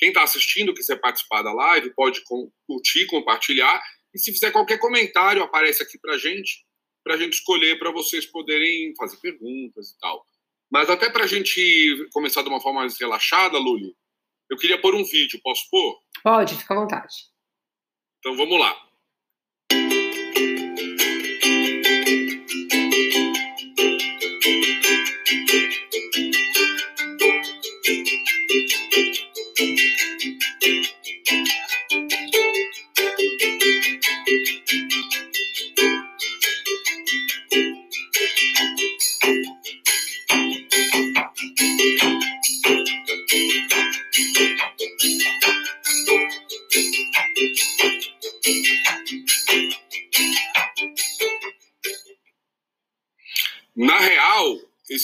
quem está assistindo, quiser participar da live, pode curtir, compartilhar. E se fizer qualquer comentário, aparece aqui para a gente, para a gente escolher para vocês poderem fazer perguntas e tal. Mas até para a gente começar de uma forma mais relaxada, Luli, eu queria pôr um vídeo. Posso pôr? Pode, fica à vontade. Então vamos lá. Na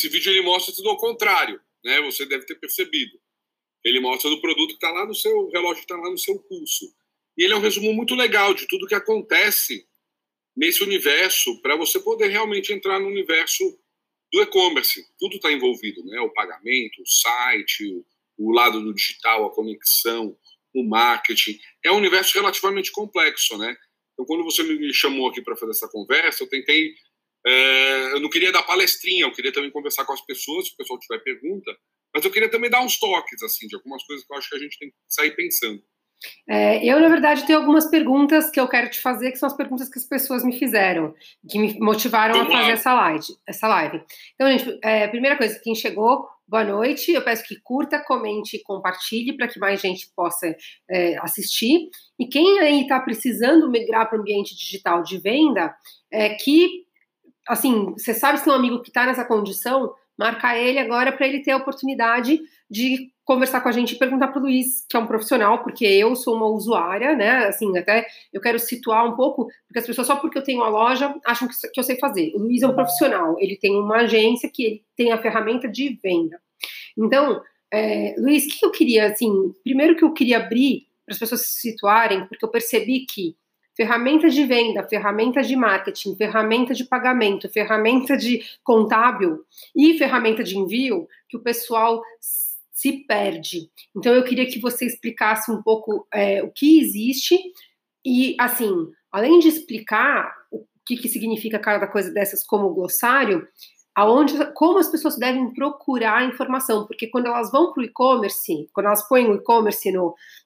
esse vídeo ele mostra tudo ao contrário, né? Você deve ter percebido. Ele mostra o produto que está lá no seu relógio, está lá no seu pulso. E ele é um resumo muito legal de tudo que acontece nesse universo para você poder realmente entrar no universo do e-commerce. Tudo está envolvido, né? O pagamento, o site, o, o lado do digital, a conexão, o marketing. É um universo relativamente complexo, né? Então, quando você me chamou aqui para fazer essa conversa, eu tentei é, eu não queria dar palestrinha, eu queria também conversar com as pessoas, se o pessoal tiver pergunta, mas eu queria também dar uns toques, assim, de algumas coisas que eu acho que a gente tem que sair pensando. É, eu, na verdade, tenho algumas perguntas que eu quero te fazer, que são as perguntas que as pessoas me fizeram, que me motivaram Vamos a fazer essa live, essa live. Então, gente, é, primeira coisa, quem chegou, boa noite. Eu peço que curta, comente e compartilhe para que mais gente possa é, assistir. E quem aí está precisando migrar para o ambiente digital de venda, é, que assim, você sabe se tem um amigo que está nessa condição, marca ele agora para ele ter a oportunidade de conversar com a gente e perguntar para o Luiz, que é um profissional, porque eu sou uma usuária, né? Assim, até eu quero situar um pouco, porque as pessoas, só porque eu tenho uma loja, acham que, eu sei fazer. O Luiz é um profissional, ele tem uma agência que ele tem a ferramenta de venda. Então, é, Luiz, o que eu queria, assim, primeiro que eu queria abrir para as pessoas se situarem, porque eu percebi que ferramentas de venda, ferramentas de marketing, ferramenta de pagamento, ferramenta de contábil e ferramenta de envio, que o pessoal se perde. Então, eu queria que você explicasse um pouco é, o que existe e, assim, além de explicar o que, que significa cada coisa dessas como glossário, aonde, como as pessoas devem procurar informação, porque quando elas vão para o e-commerce, quando elas põem o e-commerce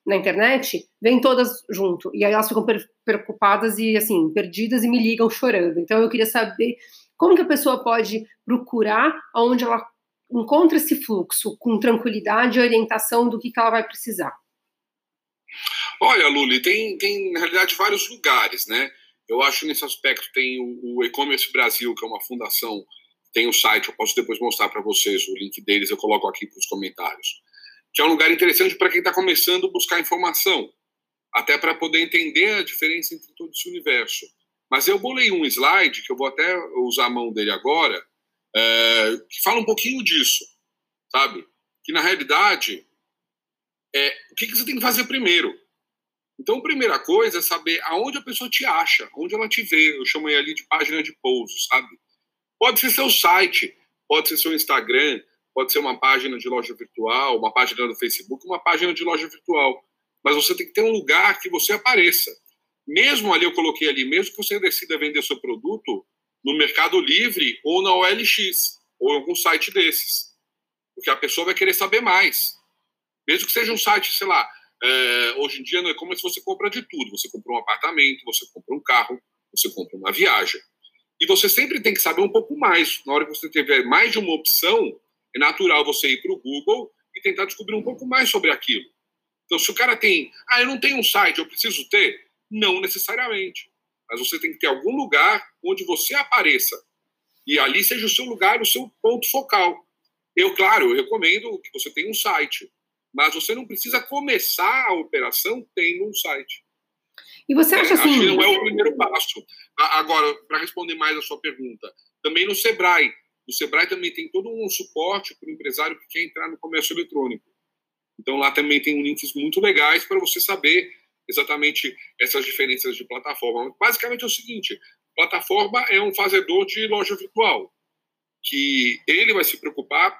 na internet, vem todas junto, e aí elas ficam preocupadas e, assim, perdidas e me ligam chorando. Então, eu queria saber como que a pessoa pode procurar aonde ela encontra esse fluxo com tranquilidade e orientação do que, que ela vai precisar. Olha, Luli, tem, tem, na realidade, vários lugares, né? Eu acho nesse aspecto tem o, o E-Commerce Brasil, que é uma fundação tem o site, eu posso depois mostrar para vocês o link deles, eu coloco aqui para os comentários. Que é um lugar interessante para quem está começando a buscar informação, até para poder entender a diferença entre todo esse universo. Mas eu bolei um slide, que eu vou até usar a mão dele agora, é, que fala um pouquinho disso, sabe? Que na realidade, é, o que, que você tem que fazer primeiro? Então, a primeira coisa é saber aonde a pessoa te acha, onde ela te vê. Eu chamo ali de página de pouso, sabe? Pode ser seu site, pode ser seu Instagram, pode ser uma página de loja virtual, uma página do Facebook, uma página de loja virtual. Mas você tem que ter um lugar que você apareça. Mesmo ali, eu coloquei ali, mesmo que você decida vender seu produto no Mercado Livre ou na OLX, ou em algum site desses. Porque a pessoa vai querer saber mais. Mesmo que seja um site, sei lá, é, hoje em dia não é como se você compra de tudo. Você compra um apartamento, você compra um carro, você compra uma viagem. E você sempre tem que saber um pouco mais. Na hora que você tiver mais de uma opção, é natural você ir para o Google e tentar descobrir um pouco mais sobre aquilo. Então, se o cara tem, ah, eu não tenho um site, eu preciso ter? Não necessariamente. Mas você tem que ter algum lugar onde você apareça. E ali seja o seu lugar, o seu ponto focal. Eu, claro, eu recomendo que você tenha um site. Mas você não precisa começar a operação tendo um site. E você acha assim. Acho que não é o primeiro passo. Agora, para responder mais a sua pergunta, também no Sebrae. O Sebrae também tem todo um suporte para o empresário que quer entrar no comércio eletrônico. Então lá também tem links muito legais para você saber exatamente essas diferenças de plataforma. Basicamente é o seguinte: plataforma é um fazedor de loja virtual, que ele vai se preocupar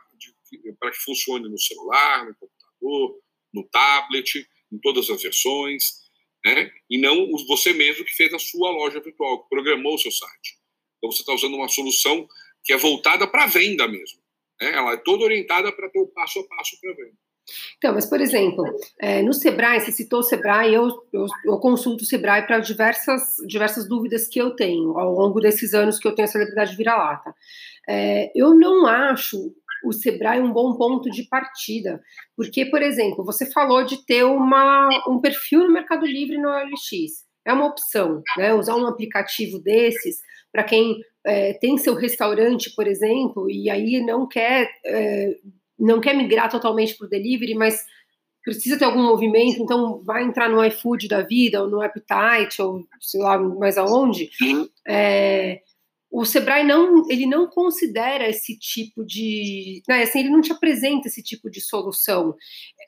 para que funcione no celular, no computador, no tablet, em todas as versões, né? e não você mesmo que fez a sua loja virtual, que programou o seu site. Então você está usando uma solução que é voltada para a venda mesmo. Né? Ela é toda orientada para ter o passo a passo para venda. Então, mas, por exemplo, é, no Sebrae, você citou o Sebrae, eu, eu, eu consulto o Sebrae para diversas, diversas dúvidas que eu tenho ao longo desses anos que eu tenho a celebridade vira-lata. É, eu não acho o Sebrae um bom ponto de partida, porque, por exemplo, você falou de ter uma, um perfil no Mercado Livre no OLX. É uma opção, né? Usar um aplicativo desses para quem é, tem seu restaurante, por exemplo, e aí não quer é, não quer migrar totalmente para o delivery, mas precisa ter algum movimento, então vai entrar no iFood da vida, ou no Appetite, ou sei lá mais aonde. É, o Sebrae não, ele não considera esse tipo de, né, assim, ele não te apresenta esse tipo de solução.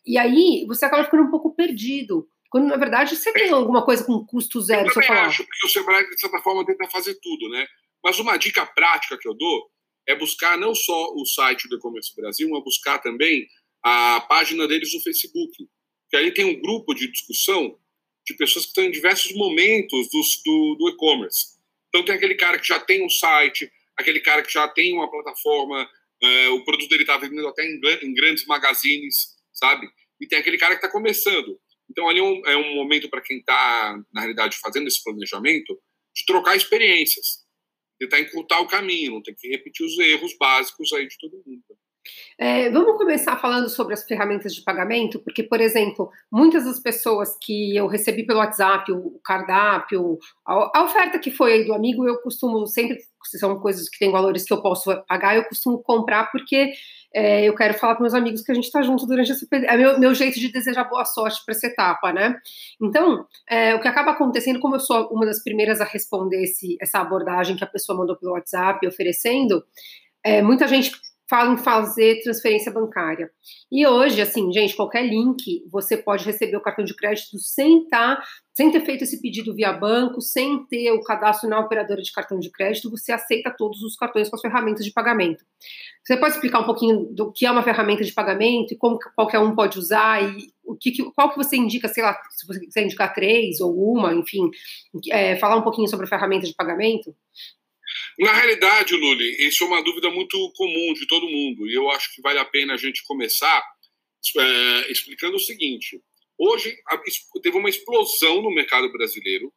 E aí você acaba ficando um pouco perdido. Quando, na verdade, você tem alguma coisa com custo zero. Eu também acho, porque o Sebrae, de certa forma, tenta fazer tudo, né? Mas uma dica prática que eu dou é buscar não só o site do E-Commerce Brasil, mas buscar também a página deles no Facebook. Que aí tem um grupo de discussão de pessoas que estão em diversos momentos do, do, do e-commerce. Então tem aquele cara que já tem um site, aquele cara que já tem uma plataforma, uh, o produto dele está vendendo até em, em, grandes magazines, sabe? E tem aquele cara que está começando. Então ali é um, é um momento para quem está, na realidade, fazendo esse planejamento, de trocar experiências tentar encurtar o caminho, não tem que repetir os erros básicos aí de todo mundo. É, vamos começar falando sobre as ferramentas de pagamento, porque, por exemplo, muitas das pessoas que eu recebi pelo WhatsApp, o cardápio, a, a oferta que foi aí do amigo, eu costumo sempre, se são coisas que têm valores que eu posso pagar, eu costumo comprar porque é, eu quero falar para meus amigos que a gente está junto durante essa. É meu, meu jeito de desejar boa sorte para essa etapa, né? Então, é, o que acaba acontecendo, como eu sou uma das primeiras a responder esse, essa abordagem que a pessoa mandou pelo WhatsApp oferecendo, é, muita gente fala em fazer transferência bancária. E hoje, assim, gente, qualquer link, você pode receber o cartão de crédito sem tá, sem ter feito esse pedido via banco, sem ter o cadastro na operadora de cartão de crédito, você aceita todos os cartões com as ferramentas de pagamento. Você pode explicar um pouquinho do que é uma ferramenta de pagamento e como qualquer um pode usar e o que, qual que você indica, sei lá, se você quiser indicar três ou uma, enfim, é, falar um pouquinho sobre a ferramenta de pagamento? Na realidade, Luli, isso é uma dúvida muito comum de todo mundo, e eu acho que vale a pena a gente começar é, explicando o seguinte: hoje teve uma explosão no mercado brasileiro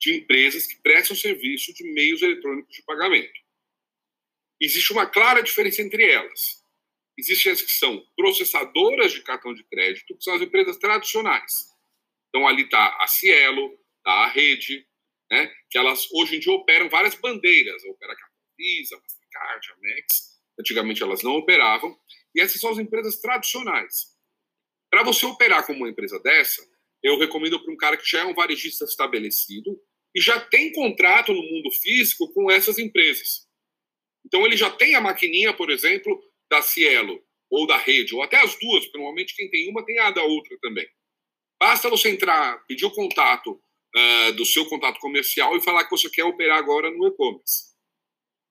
de empresas que prestam serviço de meios eletrônicos de pagamento. Existe uma clara diferença entre elas. Existem as que são processadoras de cartão de crédito, que são as empresas tradicionais. Então, ali está a Cielo, está a Rede, né, que elas hoje em dia operam várias bandeiras, opera a Visa, Mastercard, Amex, antigamente elas não operavam, e essas são as empresas tradicionais. Para você operar como uma empresa dessa, eu recomendo para um cara que já é um varejista estabelecido e já tem contrato no mundo físico com essas empresas. Então ele já tem a maquininha, por exemplo, da Cielo ou da Rede, ou até as duas, porque normalmente quem tem uma tem a da outra também. Basta você entrar, pedir o contato uh, do seu contato comercial e falar que você quer operar agora no e-commerce.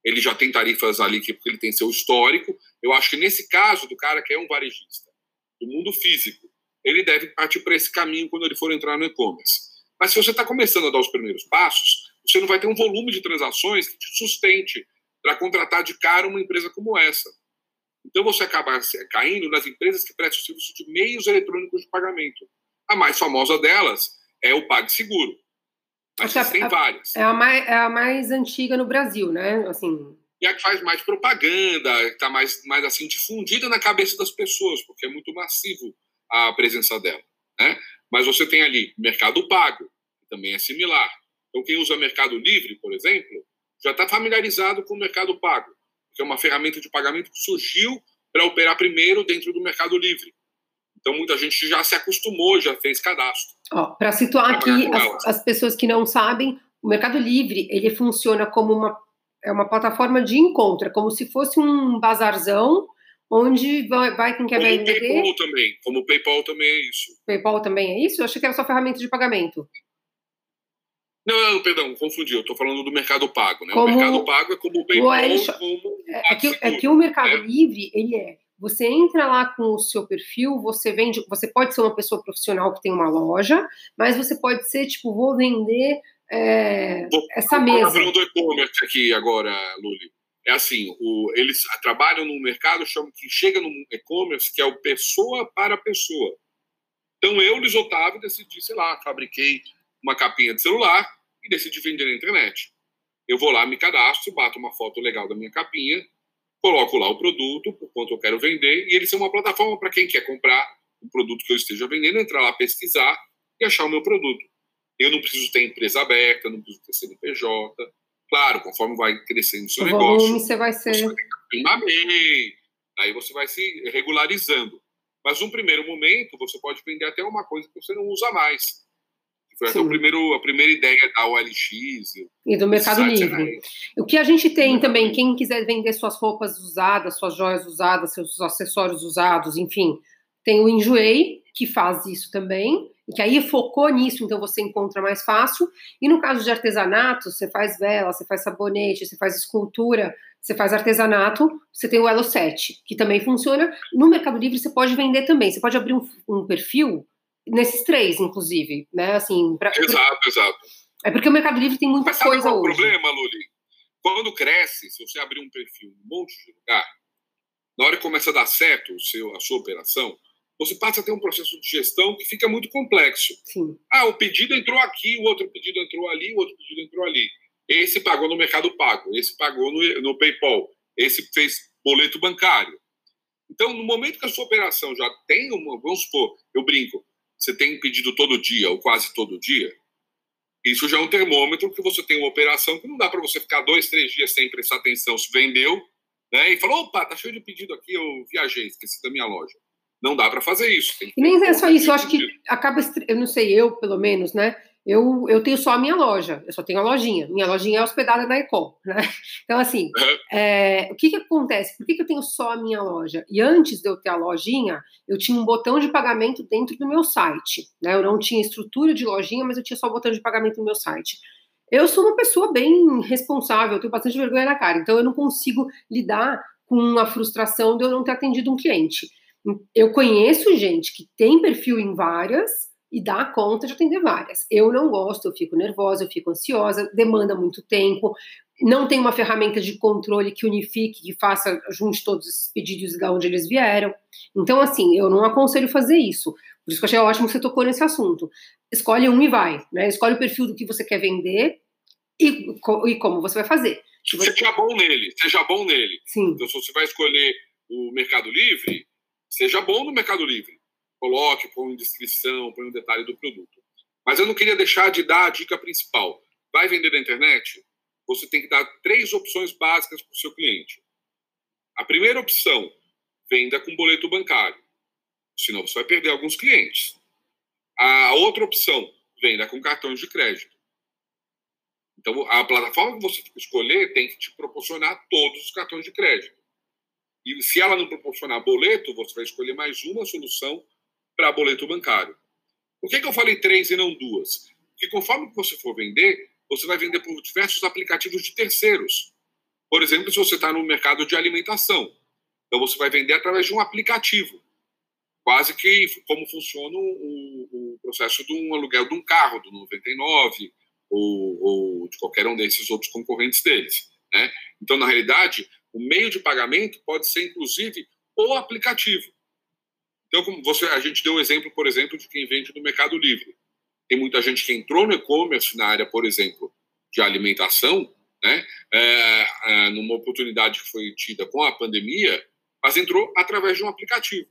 Ele já tem tarifas ali que porque ele tem seu histórico. Eu acho que nesse caso do cara que é um varejista do mundo físico, ele deve partir para esse caminho quando ele for entrar no e-commerce. Mas se você está começando a dar os primeiros passos, você não vai ter um volume de transações que te sustente para contratar de cara uma empresa como essa. Então você acaba caindo nas empresas que prestam serviço de meios eletrônicos de pagamento. A mais famosa delas é o PagSeguro. Mas tem a, várias. É a, mais, é a mais antiga no Brasil, né? Assim... E a que faz mais propaganda, está mais, mais assim difundida na cabeça das pessoas, porque é muito massivo a presença dela. Né? Mas você tem ali Mercado Pago, que também é similar. Então, quem usa Mercado Livre, por exemplo, já está familiarizado com o Mercado Pago, que é uma ferramenta de pagamento que surgiu para operar primeiro dentro do Mercado Livre. Então, muita gente já se acostumou, já fez cadastro. Para situar aqui as, as, pessoas que não sabem, o Mercado Livre ele funciona como uma, é uma plataforma de encontro, é como se fosse um bazarzão onde vai, vai quem quer como vender. Como o PayPal também, como o PayPal também é isso. PayPal também é isso? Eu achei que era só ferramenta de pagamento. Não, não, perdão, confundi. Eu estou falando do Mercado Pago, né? Como... O Mercado Pago é como o PayPal, como é, que, é que o Mercado né? Livre ele é você entra lá com o seu perfil, você vende, você pode ser uma pessoa profissional que tem uma loja, mas você pode ser tipo, vou vender é, vou, essa mesa. Vou do e-commerce aqui agora, Luli. É assim, o, eles trabalham no mercado, chamam que chega no e-commerce, que é o pessoa para pessoa. Então eu, Luiz Otávio, decidi, sei lá, fabriquei uma capinha de celular e decidi vender na internet. Eu vou lá, me cadastro, bato uma foto legal da minha capinha, coloco lá o produto, por quanto eu quero vender, e eles são uma plataforma para quem quer comprar o produto que eu esteja vendendo, entrar lá, pesquisar e achar o meu produto. Eu não preciso ter empresa aberta, não preciso ter CNPJ. Claro, conforme vai crescendo o seu o negócio, você vai ser. Você vai bem, aí você vai se regularizando. Mas num primeiro momento, você pode vender até uma coisa que você não usa mais. Foi até o primeiro, a primeira ideia da OLX. E do Mercado Livre. O que a gente tem também, quem quiser vender suas roupas usadas, suas joias usadas, seus acessórios usados, enfim, tem o Enjoei, que faz isso também, e que aí focou nisso, então você encontra mais fácil. E no caso de artesanato, você faz vela, você faz sabonete, você faz escultura, você faz artesanato, você tem o Elo 7, que também funciona. No Mercado Livre você pode vender também, você pode abrir um, um perfil nesses três, inclusive, né? Assim, pra, exato, exato. É porque o Mercado Livre tem muita Mas sabe coisa qual hoje. o problema, Luli? Quando cresce, se você abrir um perfil em um monte de lugar, na hora que começa a dar certo o seu, a sua operação, você passa a ter um processo de gestão que fica muito complexo. Sim. Ah, o pedido entrou aqui, o outro pedido entrou ali, o outro pedido entrou ali. Esse pagou no Mercado Pago, esse pagou no, no PayPal, esse fez boleto bancário. Então, no momento que a sua operação já tem uma, vamos supor, eu brinco, você tem pedido todo dia ou quase todo dia, isso já é um termômetro que você tem uma operação que não dá para você ficar dois, três dias sem prestar atenção se vendeu, né? E falou, opa, tá cheio de pedido aqui, eu viajei, esqueci da minha loja. Não dá para fazer isso. E nem é só isso, eu acho que acaba, eu não sei, eu pelo menos, né? Eu, eu tenho só a minha loja, eu só tenho a lojinha. Minha lojinha é hospedada na Ecom, né? Então, assim, é, o que, que acontece? Por que, que eu tenho só a minha loja? E antes de eu ter a lojinha, eu tinha um botão de pagamento dentro do meu site. Né? Eu não tinha estrutura de lojinha, mas eu tinha só o botão de pagamento no meu site. Eu sou uma pessoa bem responsável, eu tenho bastante vergonha na cara, então eu não consigo lidar com a frustração de eu não ter atendido um cliente. Eu conheço gente que tem perfil em várias, e dá conta de atender várias. Eu não gosto, eu fico nervosa, eu fico ansiosa, demanda muito tempo, não tem uma ferramenta de controle que unifique, que faça, junte todos esses pedidos de onde eles vieram. Então, assim, eu não aconselho fazer isso. Por isso que eu achei ótimo que você tocou nesse assunto. Escolhe um e vai, né? Escolhe o perfil do que você quer vender e, e como você vai fazer. Se você... Seja bom nele, seja bom nele. Sim. Então, se você vai escolher o Mercado Livre, seja bom no Mercado Livre coloque, põe descrição, põe um detalhe do produto. Mas eu não queria deixar de dar a dica principal. Vai vender na internet? Você tem que dar três opções básicas para o seu cliente. A primeira opção, venda com boleto bancário. Senão você vai perder alguns clientes. A outra opção, venda com cartões de crédito. Então, a plataforma que você escolher tem que te proporcionar todos os cartões de crédito. E se ela não proporcionar boleto, você vai escolher mais uma solução para boleto bancário. Por que, que eu falei três e não duas? Porque conforme você for vender, você vai vender por diversos aplicativos de terceiros. Por exemplo, se você está no mercado de alimentação, então você vai vender através de um aplicativo. Quase que como funciona o, o processo de um aluguel de um carro, do 99, ou, ou de qualquer um desses outros concorrentes deles. Né? Então, na realidade, o meio de pagamento pode ser, inclusive, o aplicativo. Então, como você, a gente deu o exemplo, por exemplo, de quem vende no Mercado Livre. Tem muita gente que entrou no e-commerce na área, por exemplo, de alimentação, né? É, é, numa oportunidade que foi tida com a pandemia, mas entrou através de um aplicativo.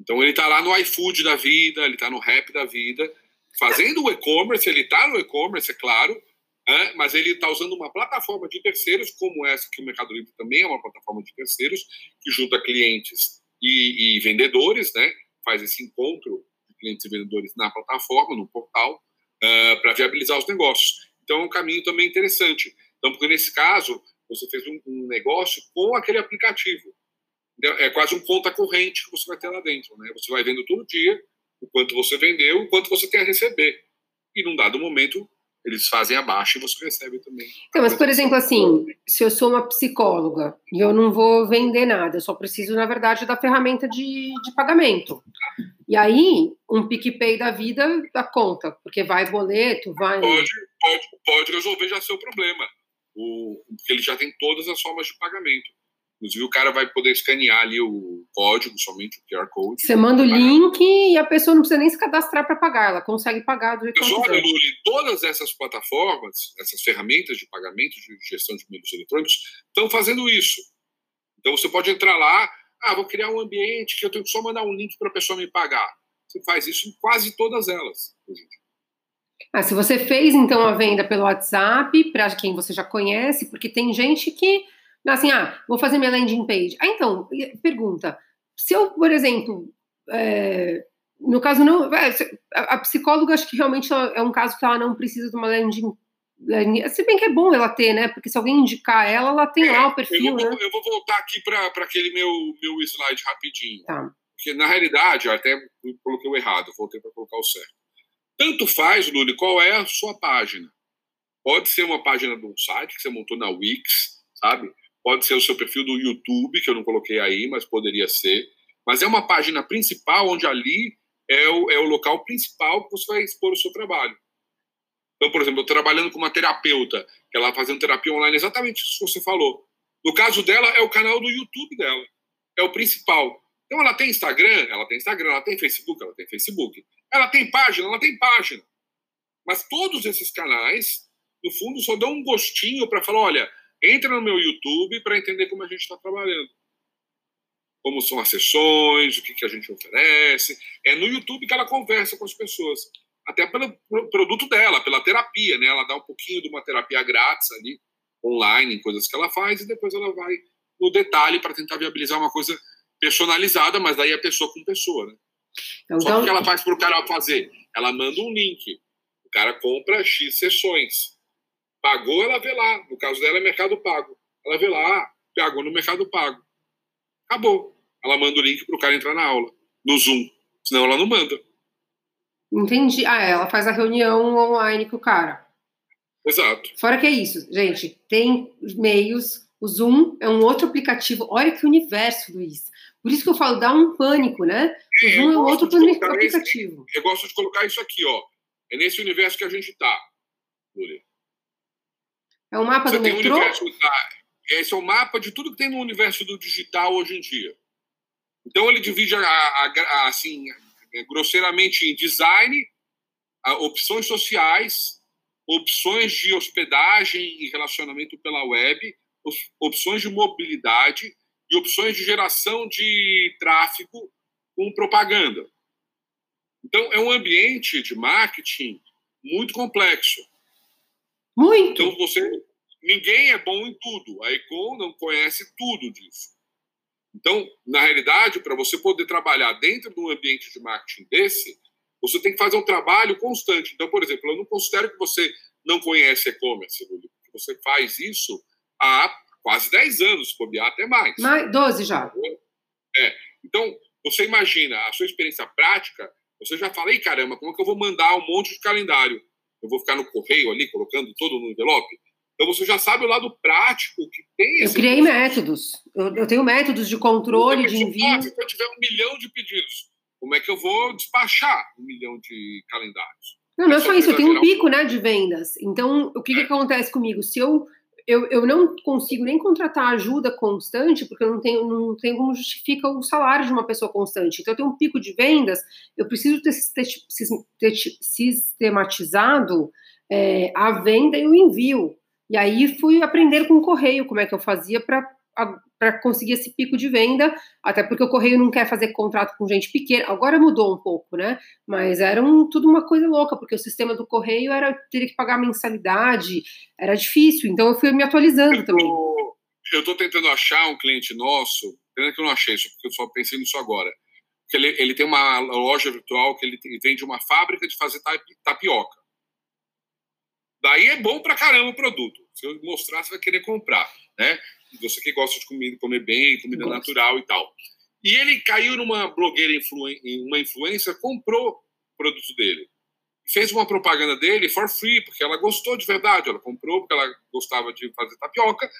Então ele está lá no iFood da vida, ele está no Rap da vida, fazendo o e-commerce, ele está no e-commerce, é claro, é, mas ele está usando uma plataforma de terceiros, como essa que o Mercado Livre também é uma plataforma de terceiros, que junta clientes e, e vendedores, né? Faz esse encontro de clientes e vendedores na plataforma, no portal, uh, para viabilizar os negócios. Então, é um caminho também interessante. Então, porque nesse caso, você fez um, um negócio com aquele aplicativo. É quase um conta corrente que você vai ter lá dentro, né? Você vai vendo todo dia o quanto você vendeu, o quanto você tem a receber. E num dado momento, eles fazem abaixo e você recebe também. Então, mas, por exemplo, assim, se eu sou uma psicóloga e eu não vou vender nada, eu só preciso, na verdade, da ferramenta de, de pagamento. E aí, um PicPay da vida dá conta, porque vai boleto, vai. Pode, pode, pode resolver já seu problema. O, porque ele já tem todas as formas de pagamento. Inclusive, o cara vai poder escanear ali o código, somente o QR Code. Você manda o link e a pessoa não precisa nem se cadastrar para pagar, ela consegue pagar do jeito que ela olha, Luli, todas essas plataformas, essas ferramentas de pagamento, de gestão de meios eletrônicos, estão fazendo isso. Então, você pode entrar lá, ah, vou criar um ambiente que eu tenho que só mandar um link para a pessoa me pagar. Você faz isso em quase todas elas. Ah, se você fez, então, a venda pelo WhatsApp, para quem você já conhece, porque tem gente que Assim, ah, vou fazer minha landing page. Ah, então, pergunta. Se eu, por exemplo, é, no caso não, é, a, psicóloga acho que realmente é um caso que ela não precisa de uma landing se bem que é bom ela ter, né? Porque se alguém indicar ela, ela tem é, lá o perfil. Eu vou, né? eu vou voltar aqui para aquele meu, meu slide rapidinho. Tá. Porque na realidade, até coloquei o errado, voltei para colocar o certo. Tanto faz, Luli, qual é a sua página. Pode ser uma página de um site que você montou na Wix, sabe? Pode ser o seu perfil do YouTube, que eu não coloquei aí, mas poderia ser. Mas é uma página principal onde ali é o, é o local principal que você vai expor o seu trabalho. Então, por exemplo, eu trabalhando com uma terapeuta, que ela fazendo terapia online, exatamente isso que você falou. No caso dela, é o canal do YouTube dela. É o principal. Então, ela tem Instagram? Ela tem Instagram. Ela tem Facebook? Ela tem Facebook. Ela tem página? Ela tem página. Mas todos esses canais, no fundo, só dão um gostinho para falar: olha, Entra no meu YouTube para entender como a gente está trabalhando. Como são as sessões, o que, que a gente oferece. É no YouTube que ela conversa com as pessoas. Até pelo produto dela, pela terapia, né? Ela dá um pouquinho de uma terapia grátis ali, online, em coisas que ela faz, e depois ela vai no detalhe para tentar viabilizar uma coisa personalizada, mas daí é pessoa com pessoa, né? Então, Só que o que ela faz para o cara fazer? Ela manda um link. O cara compra X sessões. Pagou, ela vê lá. No caso dela é Mercado Pago. Ela vê lá, pagou no Mercado Pago. Acabou. Ela manda o link para o cara entrar na aula, no Zoom. Senão ela não manda. Entendi. Ah, ela faz a reunião online com o cara. Exato. Fora que é isso, gente, tem meios. O Zoom é um outro aplicativo. Olha que universo, Luiz. Por isso que eu falo, dá um pânico, né? O Zoom é um outro aplicativo. Esse, eu gosto de colocar isso aqui, ó. É nesse universo que a gente está, Lúlia. É o mapa Você do metrô? Um esse é o mapa de tudo que tem no universo do digital hoje em dia. Então ele divide a, a, a, assim grosseiramente em design, opções sociais, opções de hospedagem e relacionamento pela web, opções de mobilidade e opções de geração de tráfego com propaganda. Então é um ambiente de marketing muito complexo. Muito. Então você, ninguém é bom em tudo. A Econ não conhece tudo disso. Então, na realidade, para você poder trabalhar dentro de um ambiente de marketing desse, você tem que fazer um trabalho constante. Então, por exemplo, eu não considero que você não conhece e-commerce, você faz isso há quase 10 anos, se bobear até mais. mais 12 já. É. Então, você imagina a sua experiência prática, você já fala, ei, caramba, como é que eu vou mandar um monte de calendário? Eu vou ficar no correio ali, colocando todo no envelope. Então você já sabe o lado prático que tem. Eu criei métodos. Eu, eu, tenho métodos de controle, de envio. Se eu tiver um milhão de pedidos, como é que eu vou despachar um milhão de calendários? Não, não é só isso, eu tenho um pico né, de vendas. Então, o que, é. que acontece comigo? Se eu eu, eu não consigo nem contratar ajuda constante, porque eu não tenho, não tenho como justifica o salário de uma pessoa constante. Então, eu tenho um pico de vendas, eu preciso ter, ter sistematizado é, a venda e o envio. E aí fui aprender com o correio como é que eu fazia para para conseguir esse pico de venda, até porque o Correio não quer fazer contrato com gente pequena. Agora mudou um pouco, né? Mas era um, tudo uma coisa louca, porque o sistema do Correio era teria que pagar mensalidade, era difícil. Então eu fui me atualizando eu também. eu estou tentando achar um cliente nosso, pena que eu não achei isso, porque eu só pensei nisso agora. Que ele, ele tem uma loja virtual que ele, ele vende uma fábrica de fazer tapioca. Daí é bom pra caramba o produto. Se eu mostrar, você vai querer comprar, né? Você que gosta de comer, comer bem, comida natural e tal. E ele caiu numa blogueira, uma influência, comprou o produto dele. fez uma propaganda dele for free, porque ela gostou de verdade, ela comprou porque ela gostava de fazer tapioca.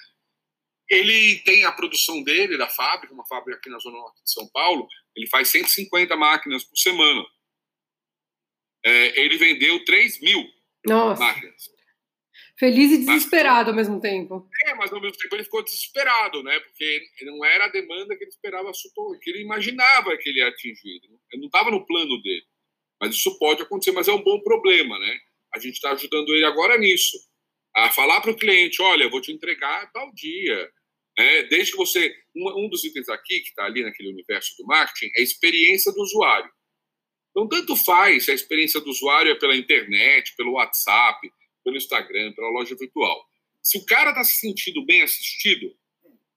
Ele tem a produção dele, da fábrica, uma fábrica aqui na Zona Norte de São Paulo, ele faz 150 máquinas por semana. É, ele vendeu 3 mil Nossa. máquinas. Feliz e desesperado ao mesmo tempo. É, mas ao mesmo tempo ele ficou desesperado, né? Porque não era a demanda que ele esperava, que ele imaginava que ele ia atingir. Ele não estava no plano dele. Mas isso pode acontecer, mas é um bom problema, né? A gente está ajudando ele agora nisso. A falar para o cliente: olha, eu vou te entregar tal dia. É, desde que você. Um, um dos itens aqui, que está ali naquele universo do marketing, é a experiência do usuário. Então, tanto faz se a experiência do usuário é pela internet, pelo WhatsApp, pelo Instagram, pela loja virtual. Se o cara está se sentindo bem assistido,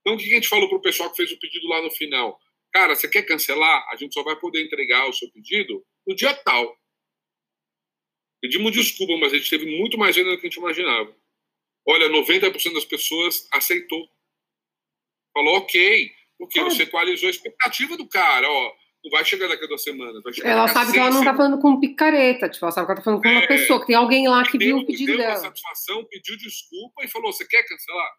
então o que a gente falou para o pessoal que fez o pedido lá no final? Cara, você quer cancelar? A gente só vai poder entregar o seu pedido no dia tal. Pedimos desculpa, mas a gente teve muito mais venda do que a gente imaginava. Olha, 90% das pessoas aceitou. Falou ok, porque você equalizou a expectativa do cara. Ó, vai chegar daqui a duas semanas. ela sabe que ela não está falando com picareta, tipo, ela sabe que ela está falando com uma é, pessoa, que tem alguém lá que deu, viu o pedido deu dela. Deu satisfação, pediu desculpa e falou: você quer cancelar?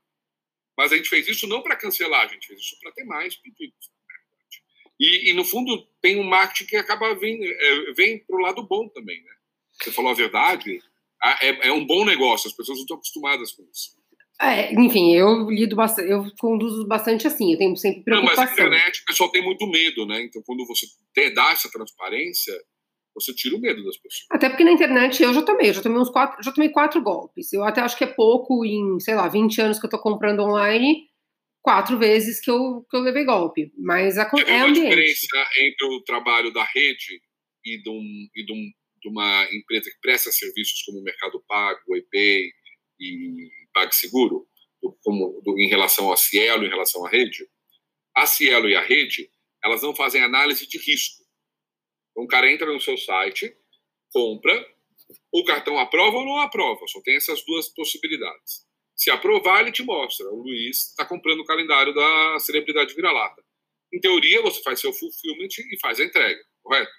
Mas a gente fez isso não para cancelar, a gente fez isso para ter mais pedidos. E, e, no fundo, tem um marketing que acaba vem, é, vem para o lado bom também, né? Você falou a verdade, é, é um bom negócio, as pessoas não estão acostumadas com isso. É, enfim, eu lido bastante, eu conduzo bastante assim, eu tenho sempre preocupação. Não, mas na internet o pessoal tem muito medo, né? Então, quando você dá essa transparência, você tira o medo das pessoas. Até porque na internet eu já tomei, eu já tomei uns quatro, já tomei quatro golpes. Eu até acho que é pouco em, sei lá, 20 anos que eu tô comprando online, quatro vezes que eu, que eu levei golpe. Mas a, Tem é uma ambiente. diferença entre o trabalho da rede e de, um, e de, um, de uma empresa que presta serviços como o Mercado Pago, o eBay e PagSeguro, como do, em relação a Cielo, em relação à rede, a Cielo e a rede, elas não fazem análise de risco. Então, o cara entra no seu site, compra, o cartão aprova ou não aprova, só tem essas duas possibilidades. Se aprovar, ele te mostra. O Luiz está comprando o calendário da celebridade vira-lata. Em teoria, você faz seu fulfillment e faz a entrega, correto?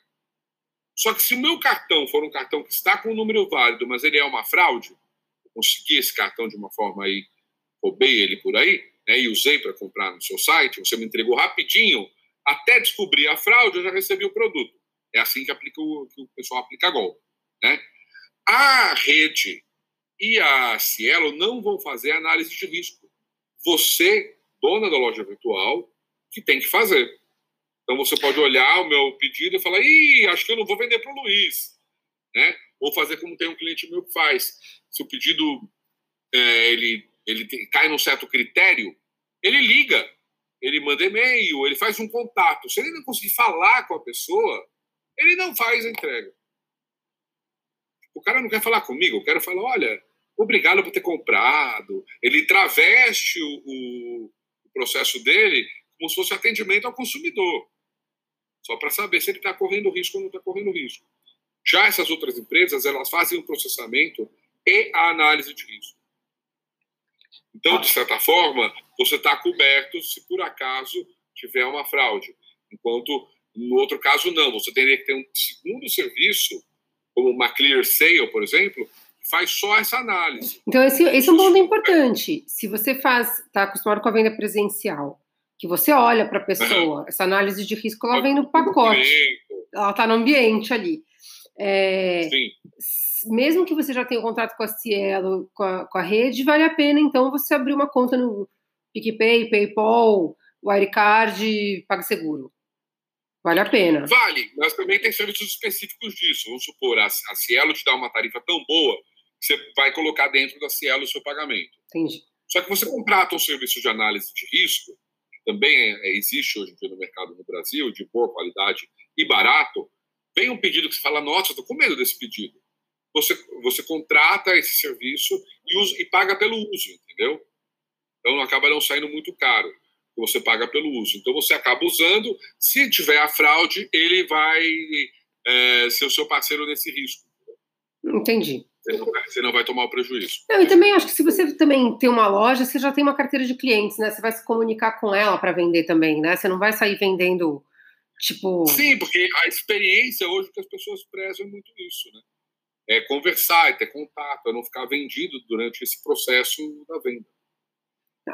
Só que se o meu cartão for um cartão que está com um número válido, mas ele é uma fraude, consegui esse cartão de uma forma aí, roubei ele por aí, né, e usei para comprar no seu site, você me entregou rapidinho, até descobrir a fraude, eu já recebi o produto. É assim que, aplica o, que o pessoal aplica golpe. Né? A rede e a Cielo não vão fazer análise de risco. Você, dona da loja virtual, que tem que fazer. Então você pode olhar o meu pedido e falar: ih, acho que eu não vou vender para o Luiz. Né? Ou fazer como tem um cliente meu que faz se o pedido é, ele, ele tem, cai num certo critério, ele liga, ele manda e-mail, ele faz um contato. Se ele não conseguir falar com a pessoa, ele não faz a entrega. O cara não quer falar comigo, eu quero falar, olha, obrigado por ter comprado. Ele traveste o, o, o processo dele como se fosse atendimento ao consumidor, só para saber se ele está correndo risco ou não está correndo risco. Já essas outras empresas, elas fazem o processamento e a análise de risco. Então, de certa forma, você está coberto se por acaso tiver uma fraude. Enquanto no outro caso, não. Você teria que ter um segundo serviço, como uma Clear Sale, por exemplo, que faz só essa análise. Então, esse, esse é um ponto importante. Se você faz, está acostumado com a venda presencial, que você olha para a pessoa, essa análise de risco, ela vem no pacote. Ela está no ambiente ali. É, mesmo que você já tenha um contrato com a Cielo, com a, com a rede, vale a pena então você abrir uma conta no PicPay, PayPal, Wirecard, PagSeguro. Vale a pena. Vale, mas também tem serviços específicos disso. Vamos supor, a, a Cielo te dá uma tarifa tão boa que você vai colocar dentro da Cielo o seu pagamento. Entendi. Só que você contrata um serviço de análise de risco, que também é, é, existe hoje em dia no mercado no Brasil, de boa qualidade e barato, vem um pedido que você fala, nossa, estou com medo desse pedido você, você contrata esse serviço e, usa, e paga pelo uso, entendeu? Então acaba não saindo muito caro, você paga pelo uso. Então você acaba usando, se tiver a fraude, ele vai é, ser o seu parceiro nesse risco. Entendi. Você não, vai, você não vai tomar o prejuízo. Não, e também acho que se você também tem uma loja, você já tem uma carteira de clientes, né? Você vai se comunicar com ela para vender também, né? Você não vai sair vendendo, tipo. Sim, porque a experiência hoje que as pessoas prezam é muito isso, né? é conversar, é ter contato, é não ficar vendido durante esse processo da venda.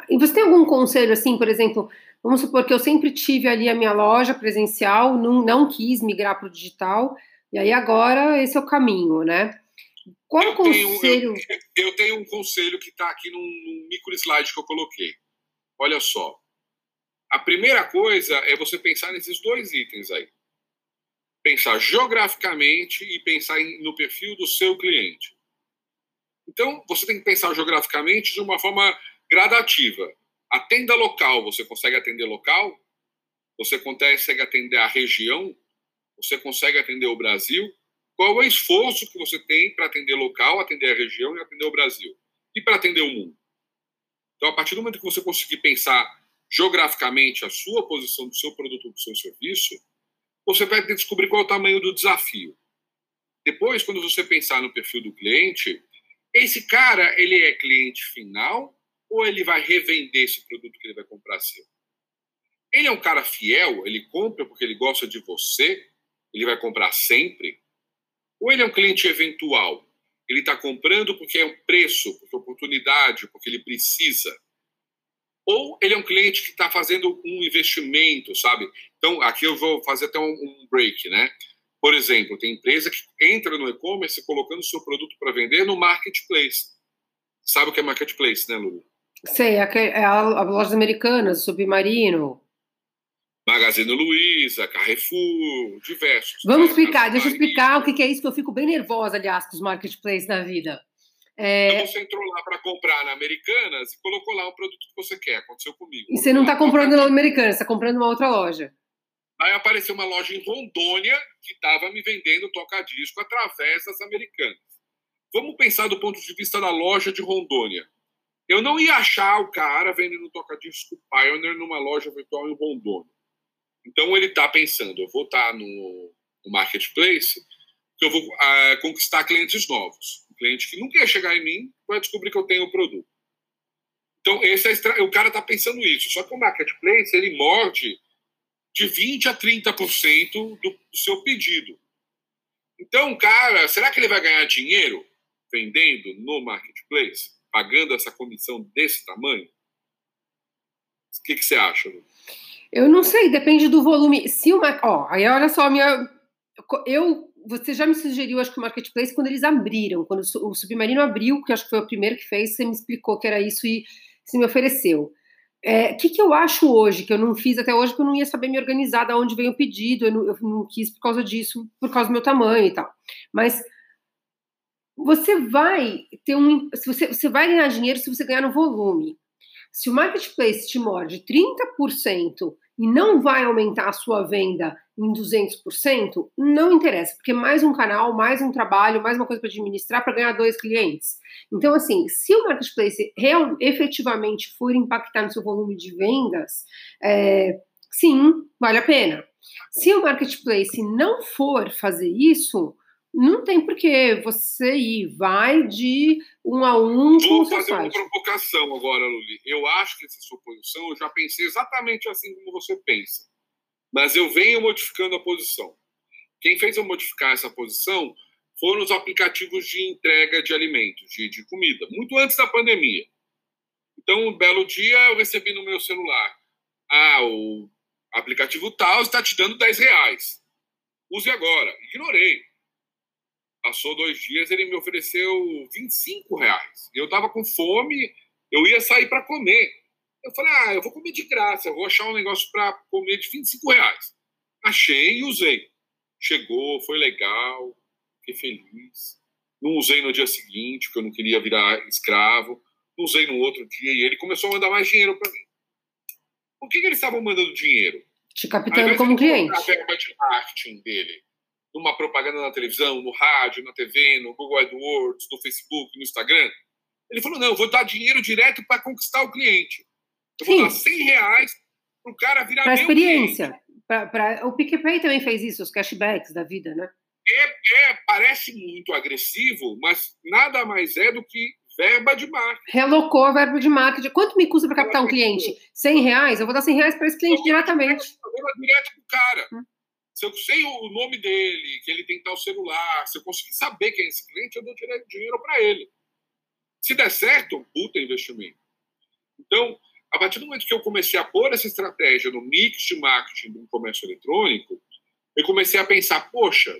E você tem algum conselho, assim, por exemplo, vamos supor que eu sempre tive ali a minha loja presencial, não, não quis migrar para o digital, e aí agora esse é o caminho, né? Qual eu conselho? Tenho, eu, eu, tenho um conselho que está aqui num, num micro slide que eu coloquei. Olha só. A primeira coisa é você pensar nesses dois itens aí. Pensar geograficamente e pensar no perfil do seu cliente. Então, você tem que pensar geograficamente de uma forma gradativa. Atenda local, você consegue atender local? Você consegue atender a região? Você consegue atender o Brasil? Qual é o esforço que você tem para atender local, atender a região e atender o Brasil? E para atender o mundo? Então, a partir do momento que você conseguir pensar geograficamente a sua posição do seu produto ou do seu serviço, você vai descobrir qual é o tamanho do desafio. Depois, quando você pensar no perfil do cliente, esse cara, ele é cliente final ou ele vai revender esse produto que ele vai comprar seu? Ele é um cara fiel, ele compra porque ele gosta de você, ele vai comprar sempre? Ou ele é um cliente eventual? Ele está comprando porque é um preço, porque é oportunidade, porque ele precisa. Ou ele é um cliente que está fazendo um investimento, sabe? Então, aqui eu vou fazer até um, break, né? Por exemplo, tem empresa que entra no e-commerce colocando seu produto para vender no marketplace. Sabe o que é marketplace, né, Lulu? Sei, é a, a lojas americanas, Submarino. Magazine Luiza, Carrefour, diversos. Vamos né? explicar, deixa eu explicar o que é isso, que eu fico bem nervosa, aliás, com os marketplaces da vida. É... Então você entrou lá para comprar na Americanas e colocou lá o produto que você quer. Aconteceu comigo. E você não está comprando na Americanas, você está comprando uma outra loja. Aí apareceu uma loja em Rondônia que estava me vendendo toca-disco através das Americanas. Vamos pensar do ponto de vista da loja de Rondônia. Eu não ia achar o cara vendendo toca-disco Pioneer numa loja virtual em Rondônia. Então ele está pensando, eu vou estar tá no, no, marketplace, que eu vou uh, conquistar clientes novos. Cliente que nunca ia chegar em mim vai descobrir que eu tenho o produto. Então esse é o cara está pensando isso. Só que o marketplace ele morde de 20 a 30% do, do seu pedido. Então, cara, será que ele vai ganhar dinheiro vendendo no marketplace, pagando essa comissão desse tamanho? O que, que você acha, Lu? Eu não sei, depende do volume. Se uma. Ó, aí olha só, minha. Eu. Você já me sugeriu, acho que o Marketplace, quando eles abriram, quando o Submarino abriu, que acho que foi o primeiro que fez, você me explicou que era isso e se me ofereceu. O é, que, que eu acho hoje, que eu não fiz até hoje, porque eu não ia saber me organizar de onde veio o pedido, eu não, eu não quis por causa disso, por causa do meu tamanho e tal. Mas você vai ter um. Se você, você vai ganhar dinheiro se você ganhar no volume. Se o marketplace te morde 30% e não vai aumentar a sua venda em 200%, não interessa, porque mais um canal, mais um trabalho, mais uma coisa para administrar para ganhar dois clientes. Então, assim, se o marketplace real, efetivamente for impactar no seu volume de vendas, é, sim, vale a pena. Se o marketplace não for fazer isso, não tem por que você ir, vai de um a um. Vou fazer uma provocação agora, Luli. Eu acho que essa sua posição, eu já pensei exatamente assim como você pensa. Mas eu venho modificando a posição. Quem fez eu modificar essa posição foram os aplicativos de entrega de alimentos, de, de comida, muito antes da pandemia. Então, um belo dia, eu recebi no meu celular: ah, o aplicativo tal está te dando 10 reais. Use agora. Ignorei Passou dois dias, ele me ofereceu 25 reais. Eu estava com fome, eu ia sair para comer. Eu falei, ah, eu vou comer de graça, eu vou achar um negócio para comer de 25 reais. Achei e usei. Chegou, foi legal, fiquei feliz. Não usei no dia seguinte, porque eu não queria virar escravo. Não usei no outro dia e ele começou a mandar mais dinheiro para mim. Por que, que eles estavam mandando dinheiro? Te captando como cliente. A verba de marketing dele numa propaganda na televisão, no rádio, na TV, no Google AdWords, no Facebook, no Instagram. Ele falou: não, eu vou dar dinheiro direto para conquistar o cliente. Eu vou Sim. dar 100 reais para o cara virar Para experiência. Pra, pra... O PicPay também fez isso, os cashbacks da vida, né? É, é, parece muito agressivo, mas nada mais é do que verba de marketing. Relocou a verba de marketing. Quanto me custa para captar um cliente? 100 reais? Eu vou dar 100 reais para esse cliente diretamente. Eu vou direto para o cara. Hum. Se eu sei o nome dele, que ele tem tal celular, se eu conseguir saber quem é esse cliente, eu dou dinheiro para ele. Se der certo, puta investimento. Então, a partir do momento que eu comecei a pôr essa estratégia no mix de marketing do comércio eletrônico, eu comecei a pensar, poxa,